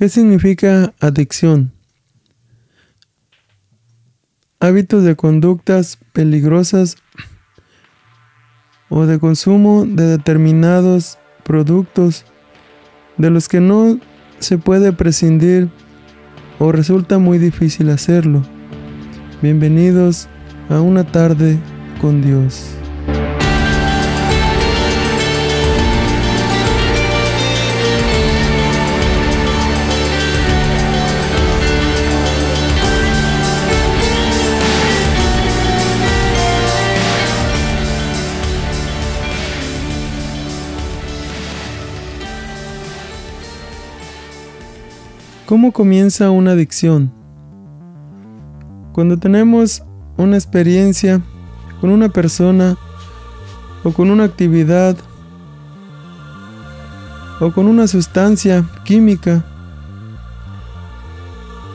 ¿Qué significa adicción? Hábitos de conductas peligrosas o de consumo de determinados productos de los que no se puede prescindir o resulta muy difícil hacerlo. Bienvenidos a una tarde con Dios. ¿Cómo comienza una adicción? Cuando tenemos una experiencia con una persona o con una actividad o con una sustancia química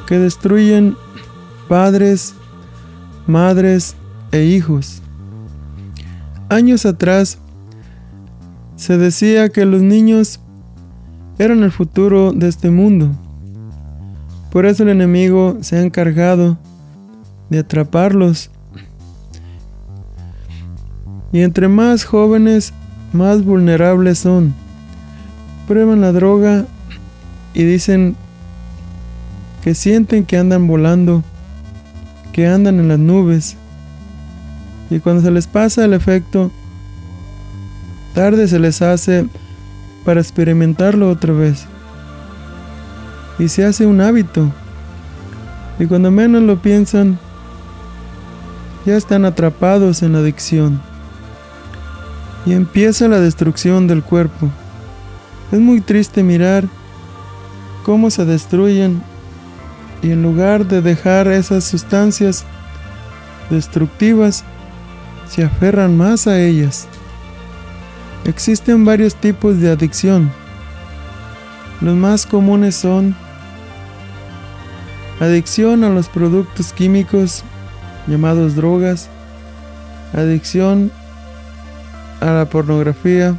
que destruyen padres, madres e hijos. Años atrás se decía que los niños eran el futuro de este mundo. Por eso el enemigo se ha encargado de atraparlos. Y entre más jóvenes, más vulnerables son. Prueban la droga y dicen que sienten que andan volando, que andan en las nubes. Y cuando se les pasa el efecto, tarde se les hace para experimentarlo otra vez y se hace un hábito. Y cuando menos lo piensan, ya están atrapados en la adicción. Y empieza la destrucción del cuerpo. Es muy triste mirar cómo se destruyen y en lugar de dejar esas sustancias destructivas, se aferran más a ellas. Existen varios tipos de adicción. Los más comunes son Adicción a los productos químicos llamados drogas. Adicción a la pornografía.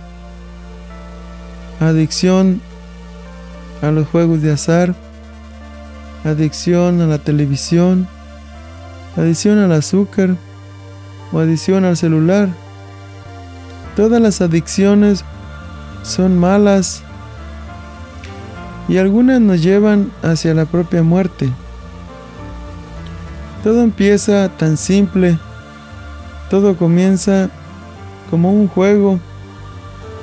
Adicción a los juegos de azar. Adicción a la televisión. Adicción al azúcar. O adicción al celular. Todas las adicciones son malas y algunas nos llevan hacia la propia muerte. Todo empieza tan simple, todo comienza como un juego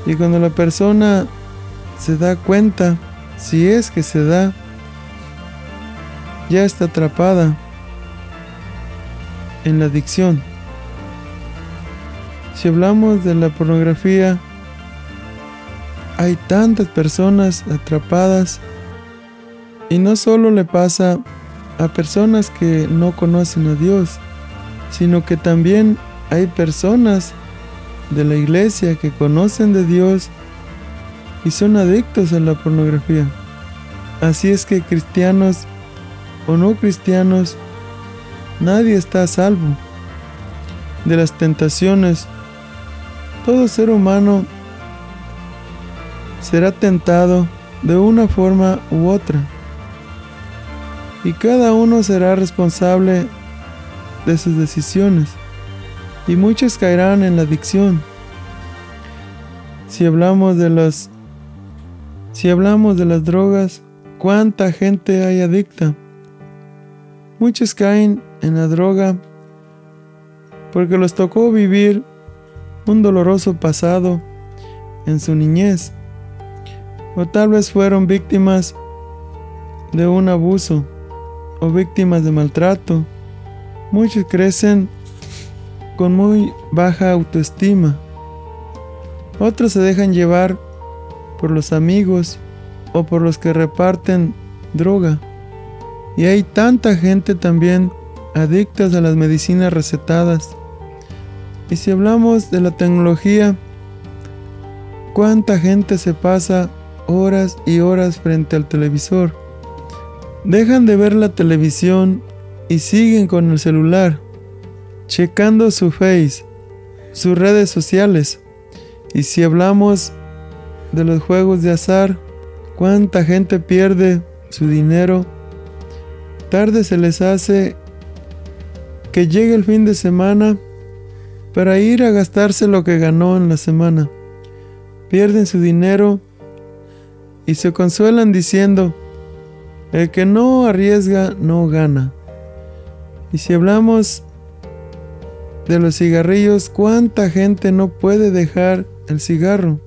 y cuando la persona se da cuenta, si es que se da, ya está atrapada en la adicción. Si hablamos de la pornografía, hay tantas personas atrapadas y no solo le pasa a personas que no conocen a Dios, sino que también hay personas de la iglesia que conocen de Dios y son adictos a la pornografía. Así es que cristianos o no cristianos, nadie está a salvo de las tentaciones. Todo ser humano será tentado de una forma u otra y cada uno será responsable de sus decisiones y muchos caerán en la adicción. Si hablamos de las si hablamos de las drogas, ¿cuánta gente hay adicta? Muchos caen en la droga porque les tocó vivir un doloroso pasado en su niñez o tal vez fueron víctimas de un abuso o víctimas de maltrato. Muchos crecen con muy baja autoestima. Otros se dejan llevar por los amigos o por los que reparten droga. Y hay tanta gente también adictas a las medicinas recetadas. Y si hablamos de la tecnología, ¿cuánta gente se pasa horas y horas frente al televisor? Dejan de ver la televisión y siguen con el celular, checando su face, sus redes sociales. Y si hablamos de los juegos de azar, ¿cuánta gente pierde su dinero, tarde se les hace que llegue el fin de semana para ir a gastarse lo que ganó en la semana. Pierden su dinero y se consuelan diciendo, el que no arriesga no gana. Y si hablamos de los cigarrillos, ¿cuánta gente no puede dejar el cigarro?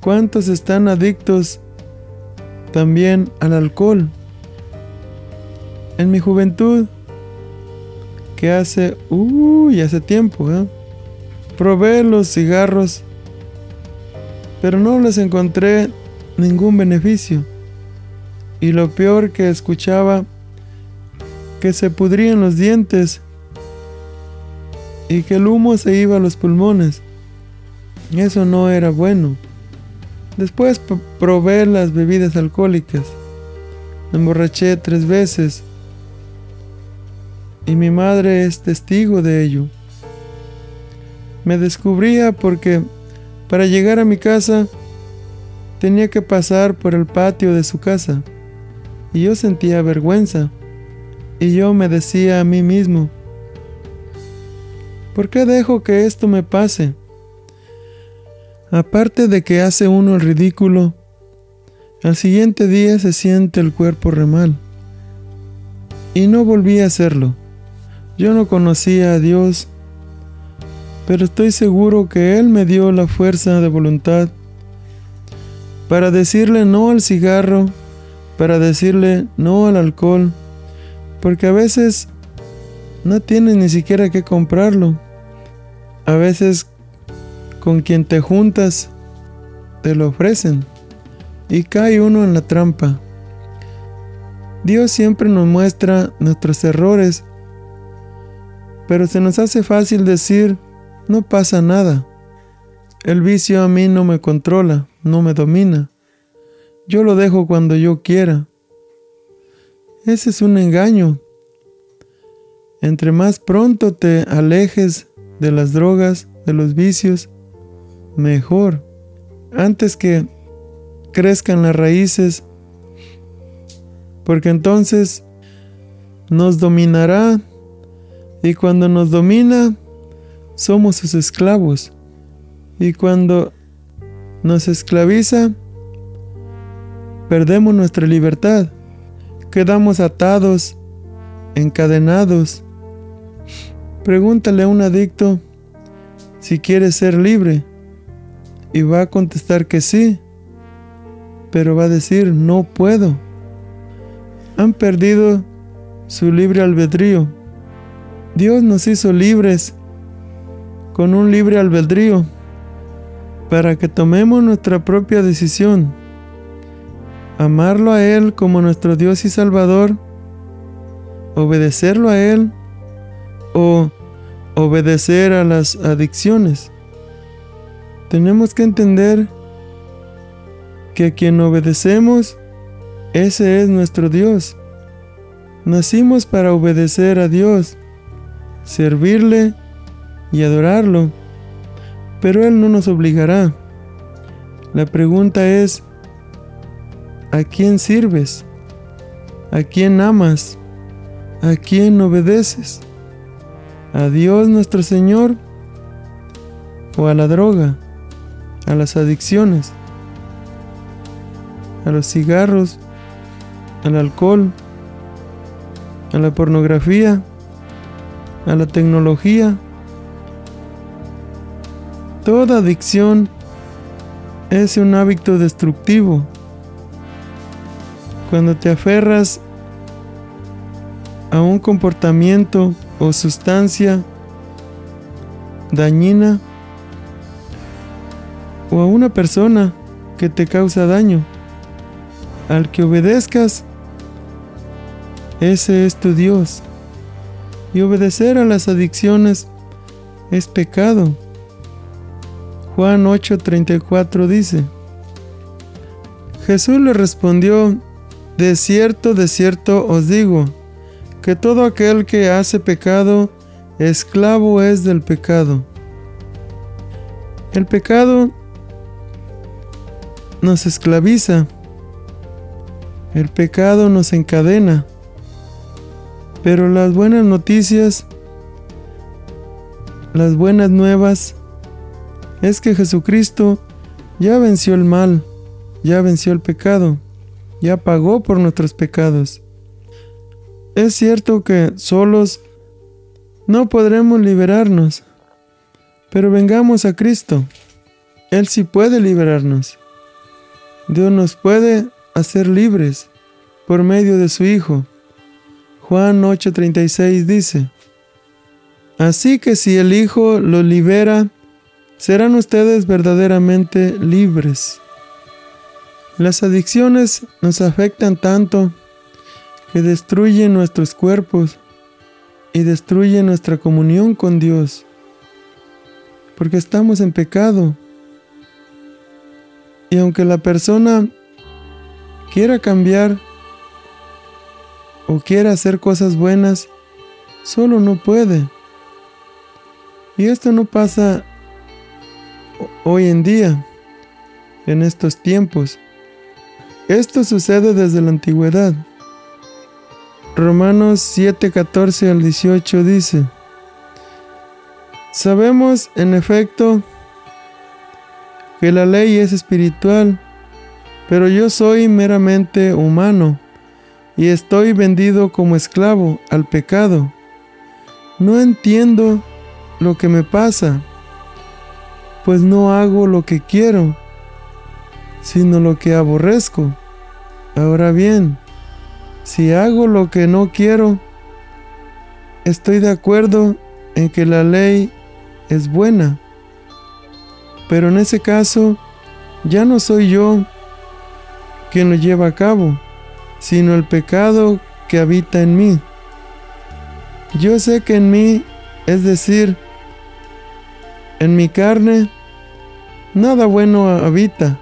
¿Cuántos están adictos también al alcohol? En mi juventud, que hace, uy, hace tiempo, ¿eh? probé los cigarros, pero no les encontré ningún beneficio. Y lo peor que escuchaba, que se pudrían los dientes y que el humo se iba a los pulmones. Eso no era bueno. Después probé las bebidas alcohólicas. Me emborraché tres veces. Y mi madre es testigo de ello. Me descubría porque para llegar a mi casa tenía que pasar por el patio de su casa. Y yo sentía vergüenza. Y yo me decía a mí mismo, ¿por qué dejo que esto me pase? Aparte de que hace uno el ridículo, al siguiente día se siente el cuerpo re mal. Y no volví a hacerlo. Yo no conocía a Dios, pero estoy seguro que Él me dio la fuerza de voluntad para decirle no al cigarro, para decirle no al alcohol, porque a veces no tienes ni siquiera que comprarlo. A veces con quien te juntas te lo ofrecen y cae uno en la trampa. Dios siempre nos muestra nuestros errores, pero se nos hace fácil decir, no pasa nada. El vicio a mí no me controla, no me domina. Yo lo dejo cuando yo quiera. Ese es un engaño. Entre más pronto te alejes de las drogas, de los vicios, mejor. Antes que crezcan las raíces, porque entonces nos dominará y cuando nos domina, somos sus esclavos. Y cuando nos esclaviza, perdemos nuestra libertad quedamos atados, encadenados. Pregúntale a un adicto si quiere ser libre y va a contestar que sí, pero va a decir no puedo. Han perdido su libre albedrío. Dios nos hizo libres con un libre albedrío para que tomemos nuestra propia decisión amarlo a Él como nuestro Dios y Salvador, obedecerlo a Él o obedecer a las adicciones. Tenemos que entender que a quien obedecemos, ese es nuestro Dios. Nacimos para obedecer a Dios, servirle y adorarlo, pero Él no nos obligará. La pregunta es, ¿A quién sirves? ¿A quién amas? ¿A quién obedeces? ¿A Dios nuestro Señor? ¿O a la droga? ¿A las adicciones? ¿A los cigarros? ¿Al alcohol? ¿A la pornografía? ¿A la tecnología? Toda adicción es un hábito destructivo cuando te aferras a un comportamiento o sustancia dañina o a una persona que te causa daño, al que obedezcas, ese es tu Dios. Y obedecer a las adicciones es pecado. Juan 8:34 dice, Jesús le respondió, de cierto, de cierto os digo, que todo aquel que hace pecado, esclavo es del pecado. El pecado nos esclaviza. El pecado nos encadena. Pero las buenas noticias, las buenas nuevas, es que Jesucristo ya venció el mal, ya venció el pecado, ya pagó por nuestros pecados. Es cierto que solos no podremos liberarnos, pero vengamos a Cristo. Él sí puede liberarnos. Dios nos puede hacer libres por medio de su Hijo. Juan 8:36 dice, Así que si el Hijo los libera, serán ustedes verdaderamente libres. Las adicciones nos afectan tanto que destruyen nuestros cuerpos y destruyen nuestra comunión con Dios, porque estamos en pecado. Y aunque la persona quiera cambiar o quiera hacer cosas buenas, solo no puede. Y esto no pasa hoy en día, en estos tiempos. Esto sucede desde la antigüedad. Romanos 7, 14 al 18 dice, Sabemos en efecto que la ley es espiritual, pero yo soy meramente humano y estoy vendido como esclavo al pecado. No entiendo lo que me pasa, pues no hago lo que quiero, sino lo que aborrezco. Ahora bien, si hago lo que no quiero, estoy de acuerdo en que la ley es buena. Pero en ese caso, ya no soy yo quien lo lleva a cabo, sino el pecado que habita en mí. Yo sé que en mí, es decir, en mi carne, nada bueno habita.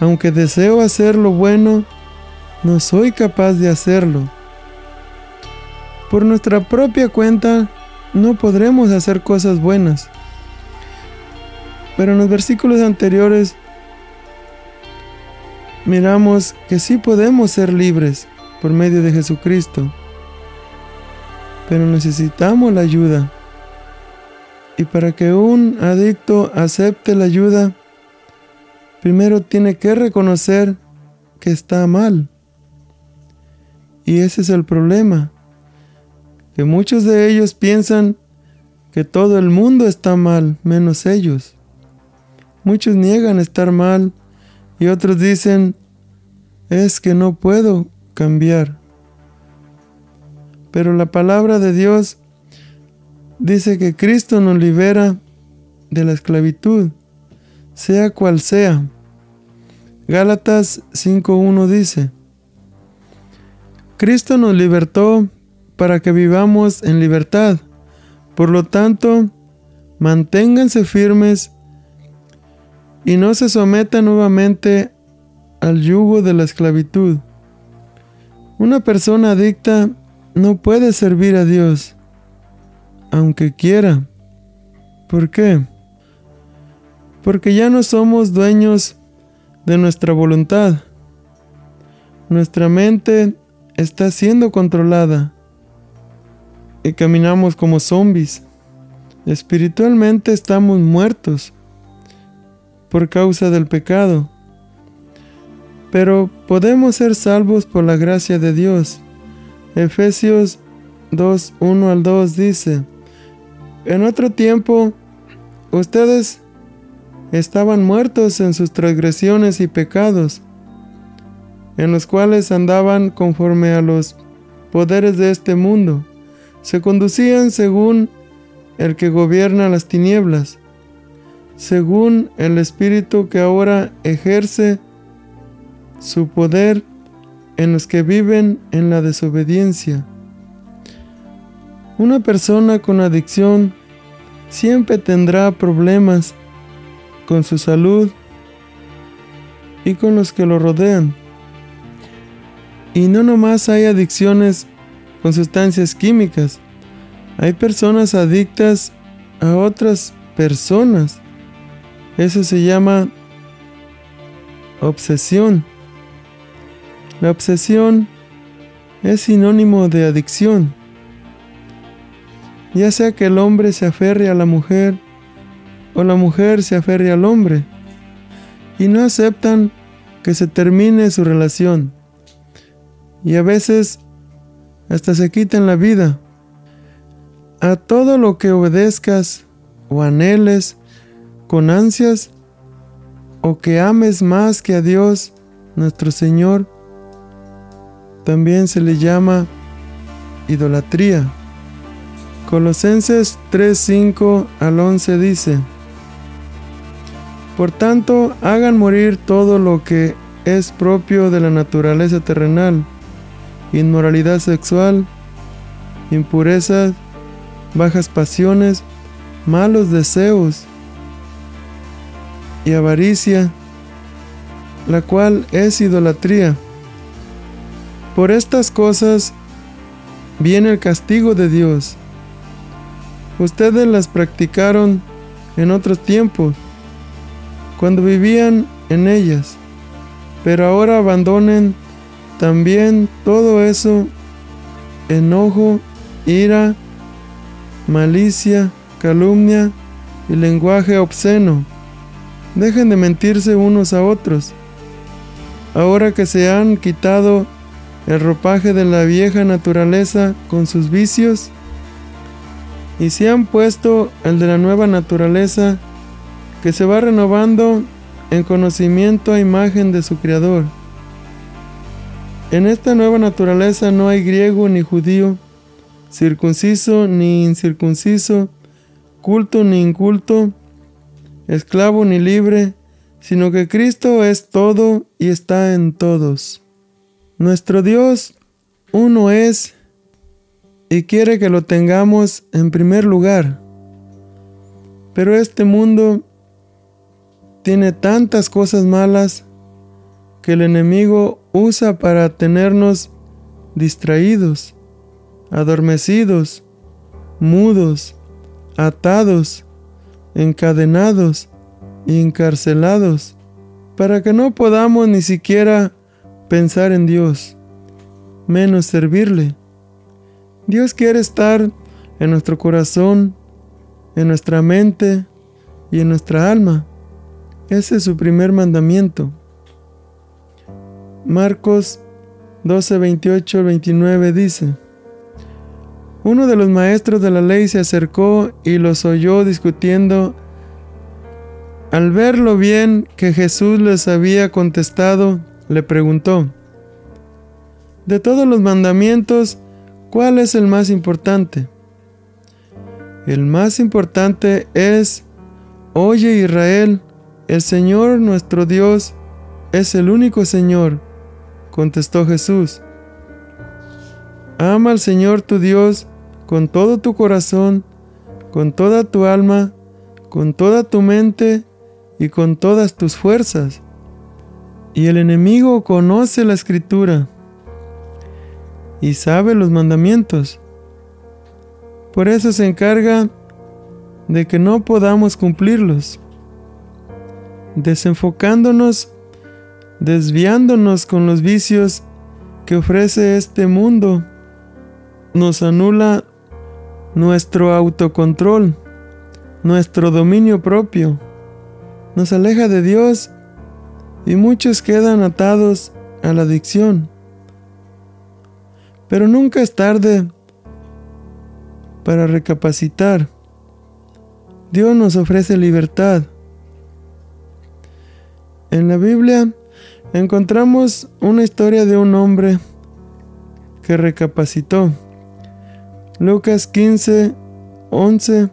Aunque deseo hacer lo bueno, no soy capaz de hacerlo. Por nuestra propia cuenta no podremos hacer cosas buenas. Pero en los versículos anteriores miramos que sí podemos ser libres por medio de Jesucristo. Pero necesitamos la ayuda. Y para que un adicto acepte la ayuda, primero tiene que reconocer que está mal. Y ese es el problema, que muchos de ellos piensan que todo el mundo está mal, menos ellos. Muchos niegan estar mal y otros dicen, es que no puedo cambiar. Pero la palabra de Dios dice que Cristo nos libera de la esclavitud, sea cual sea. Gálatas 5.1 dice, Cristo nos libertó para que vivamos en libertad. Por lo tanto, manténganse firmes y no se sometan nuevamente al yugo de la esclavitud. Una persona adicta no puede servir a Dios, aunque quiera. ¿Por qué? Porque ya no somos dueños de nuestra voluntad. Nuestra mente está siendo controlada y caminamos como zombies. Espiritualmente estamos muertos por causa del pecado, pero podemos ser salvos por la gracia de Dios. Efesios 2, 1 al 2 dice, en otro tiempo ustedes estaban muertos en sus transgresiones y pecados, en los cuales andaban conforme a los poderes de este mundo. Se conducían según el que gobierna las tinieblas, según el espíritu que ahora ejerce su poder en los que viven en la desobediencia. Una persona con adicción siempre tendrá problemas con su salud y con los que lo rodean. Y no nomás hay adicciones con sustancias químicas, hay personas adictas a otras personas. Eso se llama obsesión. La obsesión es sinónimo de adicción. Ya sea que el hombre se aferre a la mujer o la mujer se aferre al hombre y no aceptan que se termine su relación. Y a veces hasta se quitan la vida. A todo lo que obedezcas o anheles con ansias o que ames más que a Dios, nuestro Señor, también se le llama idolatría. Colosenses 3:5 al 11 dice, Por tanto, hagan morir todo lo que es propio de la naturaleza terrenal, inmoralidad sexual, impurezas, bajas pasiones, malos deseos y avaricia, la cual es idolatría. Por estas cosas viene el castigo de Dios. Ustedes las practicaron en otros tiempos, cuando vivían en ellas, pero ahora abandonen también todo eso, enojo, ira, malicia, calumnia y lenguaje obsceno. Dejen de mentirse unos a otros. Ahora que se han quitado el ropaje de la vieja naturaleza con sus vicios y se han puesto el de la nueva naturaleza que se va renovando en conocimiento a imagen de su Creador. En esta nueva naturaleza no hay griego ni judío, circunciso ni incircunciso, culto ni inculto, esclavo ni libre, sino que Cristo es todo y está en todos. Nuestro Dios uno es y quiere que lo tengamos en primer lugar. Pero este mundo tiene tantas cosas malas que el enemigo usa para tenernos distraídos, adormecidos, mudos, atados, encadenados y encarcelados, para que no podamos ni siquiera pensar en Dios, menos servirle. Dios quiere estar en nuestro corazón, en nuestra mente y en nuestra alma. Ese es su primer mandamiento. Marcos 12, 28 29 dice, Uno de los maestros de la ley se acercó y los oyó discutiendo. Al ver lo bien que Jesús les había contestado, le preguntó, De todos los mandamientos, ¿cuál es el más importante? El más importante es, Oye Israel, el Señor nuestro Dios es el único Señor contestó Jesús. Ama al Señor tu Dios con todo tu corazón, con toda tu alma, con toda tu mente y con todas tus fuerzas. Y el enemigo conoce la escritura y sabe los mandamientos. Por eso se encarga de que no podamos cumplirlos, desenfocándonos desviándonos con los vicios que ofrece este mundo, nos anula nuestro autocontrol, nuestro dominio propio, nos aleja de Dios y muchos quedan atados a la adicción. Pero nunca es tarde para recapacitar. Dios nos ofrece libertad. En la Biblia encontramos una historia de un hombre que recapacitó. Lucas 15, 11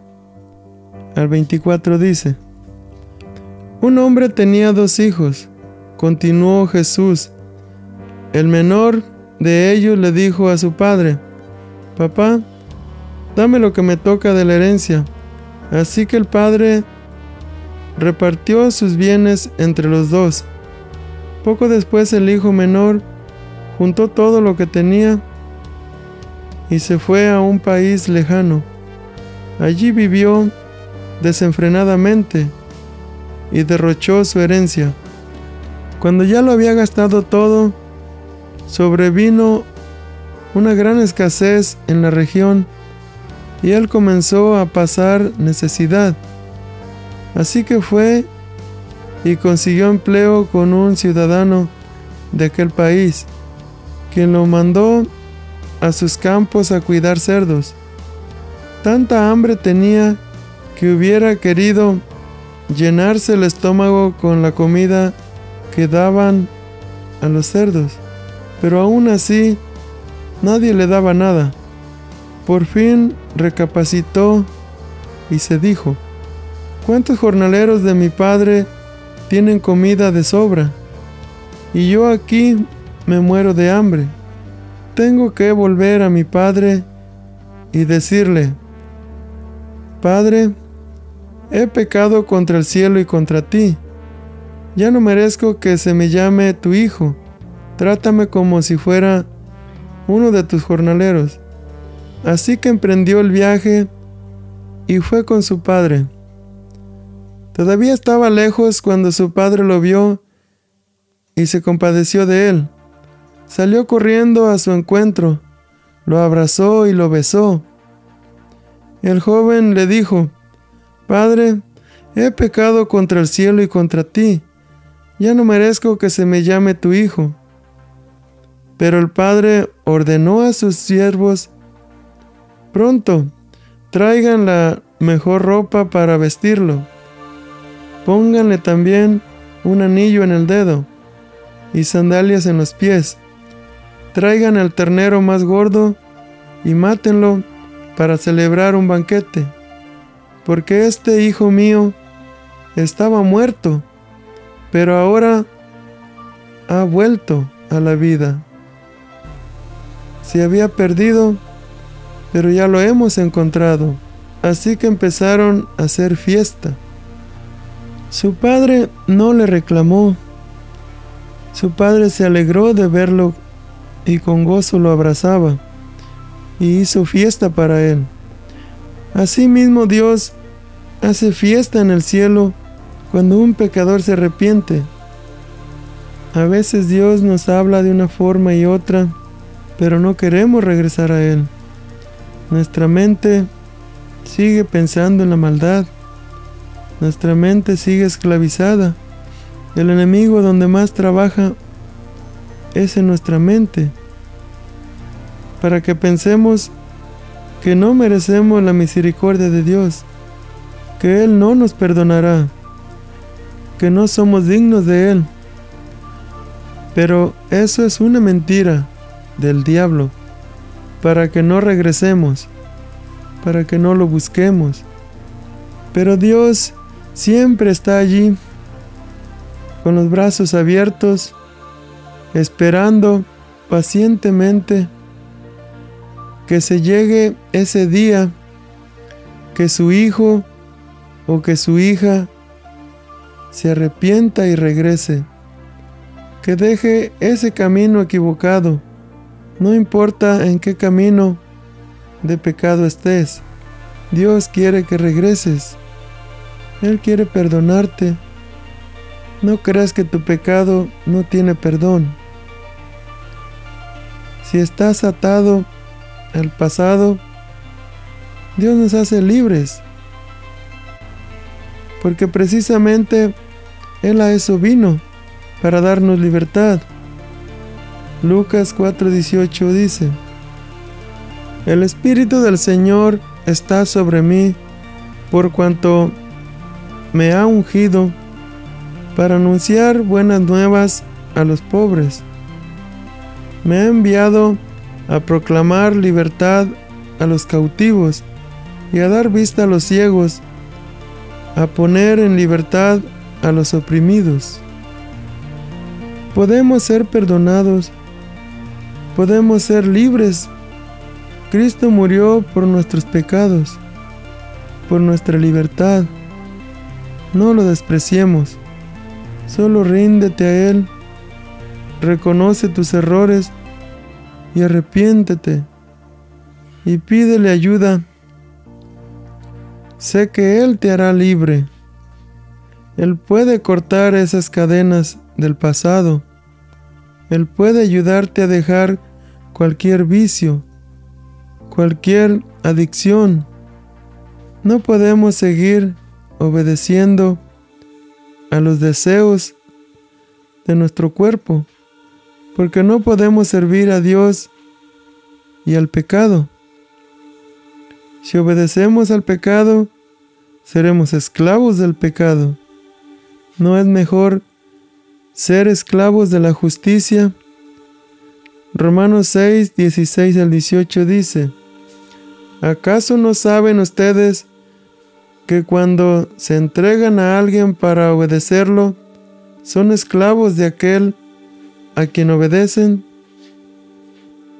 al 24 dice, Un hombre tenía dos hijos, continuó Jesús. El menor de ellos le dijo a su padre, Papá, dame lo que me toca de la herencia. Así que el padre repartió sus bienes entre los dos. Poco después el hijo menor juntó todo lo que tenía y se fue a un país lejano. Allí vivió desenfrenadamente y derrochó su herencia. Cuando ya lo había gastado todo, sobrevino una gran escasez en la región y él comenzó a pasar necesidad. Así que fue y consiguió empleo con un ciudadano de aquel país, quien lo mandó a sus campos a cuidar cerdos. Tanta hambre tenía que hubiera querido llenarse el estómago con la comida que daban a los cerdos, pero aún así nadie le daba nada. Por fin recapacitó y se dijo, ¿cuántos jornaleros de mi padre tienen comida de sobra? Y yo aquí me muero de hambre. Tengo que volver a mi padre y decirle, Padre, he pecado contra el cielo y contra ti. Ya no merezco que se me llame tu hijo. Trátame como si fuera uno de tus jornaleros. Así que emprendió el viaje y fue con su padre. Todavía estaba lejos cuando su padre lo vio y se compadeció de él. Salió corriendo a su encuentro, lo abrazó y lo besó. El joven le dijo, Padre, he pecado contra el cielo y contra ti, ya no merezco que se me llame tu hijo. Pero el padre ordenó a sus siervos Pronto, traigan la mejor ropa para vestirlo. Pónganle también un anillo en el dedo y sandalias en los pies. Traigan el ternero más gordo y mátenlo para celebrar un banquete, porque este hijo mío estaba muerto, pero ahora ha vuelto a la vida. Se había perdido, pero ya lo hemos encontrado. Así que empezaron a hacer fiesta. Su padre no le reclamó. Su padre se alegró de verlo y con gozo lo abrazaba y hizo fiesta para él. Asimismo Dios hace fiesta en el cielo cuando un pecador se arrepiente. A veces Dios nos habla de una forma y otra, pero no queremos regresar a Él. Nuestra mente sigue pensando en la maldad. Nuestra mente sigue esclavizada. El enemigo donde más trabaja es en nuestra mente. Para que pensemos que no merecemos la misericordia de Dios, que Él no nos perdonará, que no somos dignos de Él. Pero eso es una mentira del diablo para que no regresemos, para que no lo busquemos. Pero Dios siempre está allí, con los brazos abiertos, esperando pacientemente que se llegue ese día, que su hijo o que su hija se arrepienta y regrese, que deje ese camino equivocado no importa en qué camino de pecado estés, Dios quiere que regreses. Él quiere perdonarte. No creas que tu pecado no tiene perdón. Si estás atado al pasado, Dios nos hace libres. Porque precisamente Él a eso vino, para darnos libertad. Lucas 4:18 dice, El Espíritu del Señor está sobre mí por cuanto me ha ungido para anunciar buenas nuevas a los pobres. Me ha enviado a proclamar libertad a los cautivos y a dar vista a los ciegos, a poner en libertad a los oprimidos. Podemos ser perdonados podemos ser libres. Cristo murió por nuestros pecados, por nuestra libertad. No lo despreciemos, solo ríndete a Él, reconoce tus errores y arrepiéntete y pídele ayuda. Sé que Él te hará libre. Él puede cortar esas cadenas del pasado Él puede ayudarte a dejar cualquier vicio, cualquier adicción. No podemos seguir obedeciendo a los deseos de nuestro cuerpo, porque no podemos servir a Dios y al pecado. Si obedecemos al pecado, seremos esclavos del pecado. ¿No es mejor ser esclavos de la justicia? Romanos 6, 16 al 18 dice, ¿acaso no saben ustedes que cuando se entregan a alguien para obedecerlo, son esclavos de aquel a quien obedecen?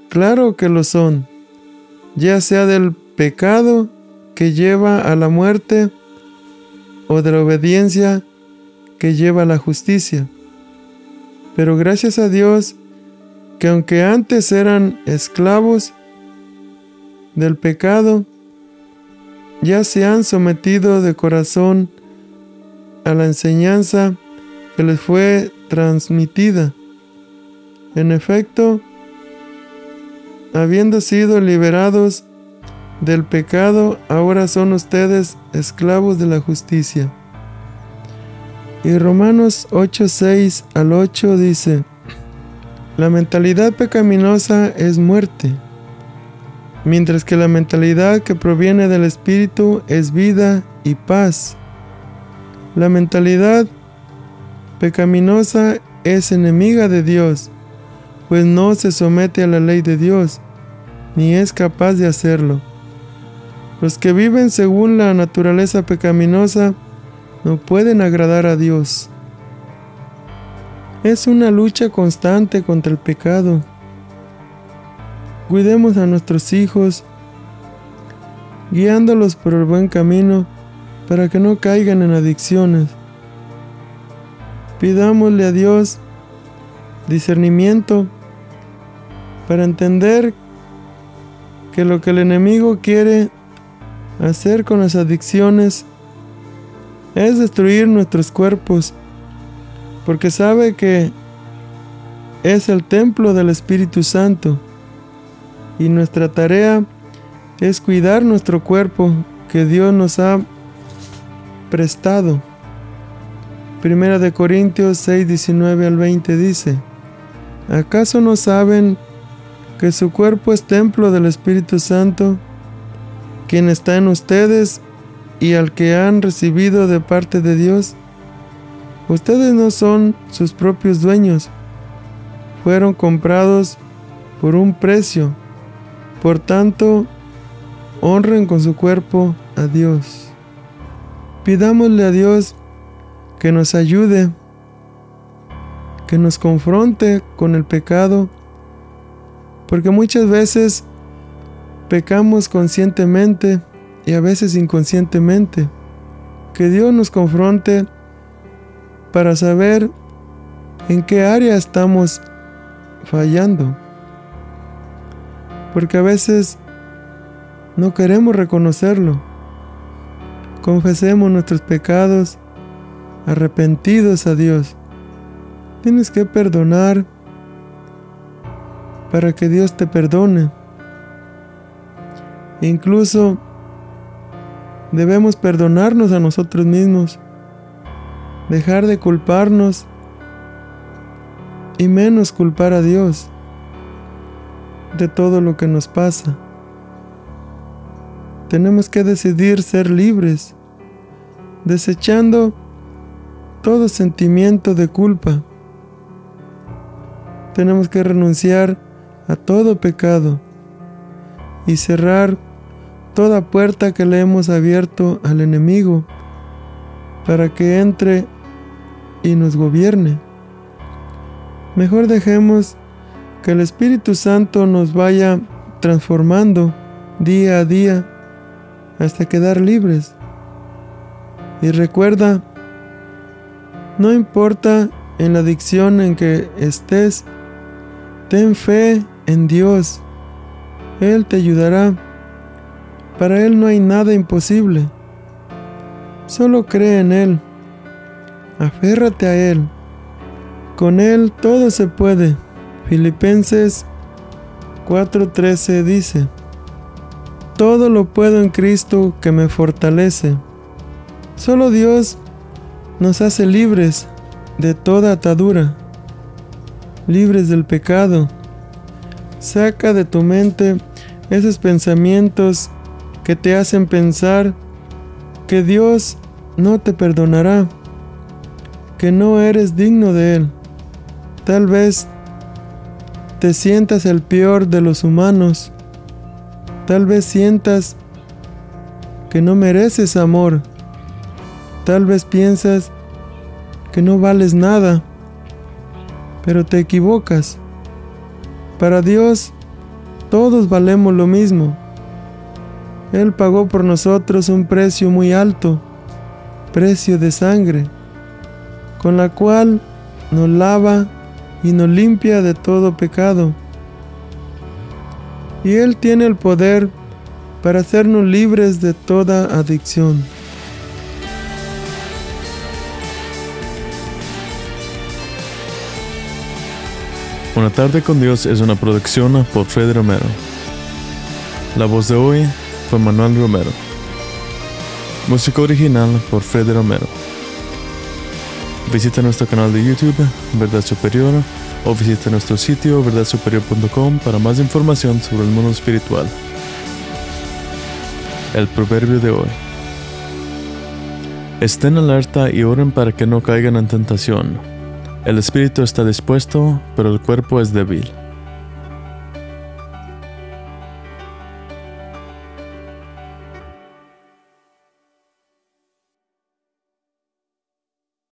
Claro que lo son, ya sea del pecado que lleva a la muerte o de la obediencia que lleva a la justicia. Pero gracias a Dios que aunque antes eran esclavos del pecado, ya se han sometido de corazón a la enseñanza que les fue transmitida. En efecto, habiendo sido liberados del pecado, ahora son ustedes esclavos de la justicia. Y Romanos 8, 6 al 8 dice, la mentalidad pecaminosa es muerte, mientras que la mentalidad que proviene del Espíritu es vida y paz. La mentalidad pecaminosa es enemiga de Dios, pues no se somete a la ley de Dios, ni es capaz de hacerlo. Los que viven según la naturaleza pecaminosa no pueden agradar a Dios. Es una lucha constante contra el pecado. Cuidemos a nuestros hijos, guiándolos por el buen camino para que no caigan en adicciones. Pidámosle a Dios discernimiento para entender que lo que el enemigo quiere hacer con las adicciones es destruir nuestros cuerpos, porque sabe que es el templo del Espíritu Santo y nuestra tarea es cuidar nuestro cuerpo que Dios nos ha prestado. Primera de Corintios 6, 19 al 20 dice, ¿acaso no saben que su cuerpo es templo del Espíritu Santo, quien está en ustedes y al que han recibido de parte de Dios? Ustedes no son sus propios dueños, fueron comprados por un precio, por tanto, honren con su cuerpo a Dios. Pidámosle a Dios que nos ayude, que nos confronte con el pecado, porque muchas veces pecamos conscientemente y a veces inconscientemente. Que Dios nos confronte para saber en qué área estamos fallando. Porque a veces no queremos reconocerlo. Confesemos nuestros pecados arrepentidos a Dios. Tienes que perdonar para que Dios te perdone. Incluso debemos perdonarnos a nosotros mismos, dejar de culparnos y menos culpar a Dios de todo lo que nos pasa. Tenemos que decidir ser libres, desechando todo sentimiento de culpa. Tenemos que renunciar a todo pecado y cerrar toda puerta que le hemos abierto al enemigo para que entre y nos gobierne. Mejor dejemos que el Espíritu Santo nos vaya transformando día a día hasta quedar libres. Y recuerda, no importa en la adicción en que estés, ten fe en Dios. Él te ayudará. Para Él no hay nada imposible. Solo cree en Él. Aférrate a Él. Con Él todo se puede. Filipenses 4:13 dice, Todo lo puedo en Cristo que me fortalece. Solo Dios nos hace libres de toda atadura, libres del pecado. Saca de tu mente esos pensamientos que te hacen pensar que Dios no te perdonará, que no eres digno de Él. Tal vez te sientas el peor de los humanos. Tal vez sientas que no mereces amor. Tal vez piensas que no vales nada. Pero te equivocas. Para Dios, todos valemos lo mismo. Él pagó por nosotros un precio muy alto, precio de sangre, con la cual nos lava y nos limpia de todo pecado. Y Él tiene el poder para hacernos libres de toda adicción. Una tarde con Dios es una producción por Fred Romero. La voz de hoy fue Manuel Romero. Música original por Fred Romero. Visita nuestro canal de YouTube, Verdad Superior, o visita nuestro sitio verdadsuperior.com para más información sobre el mundo espiritual. El proverbio de hoy. Estén alerta y oren para que no caigan en tentación. El espíritu está dispuesto, pero el cuerpo es débil.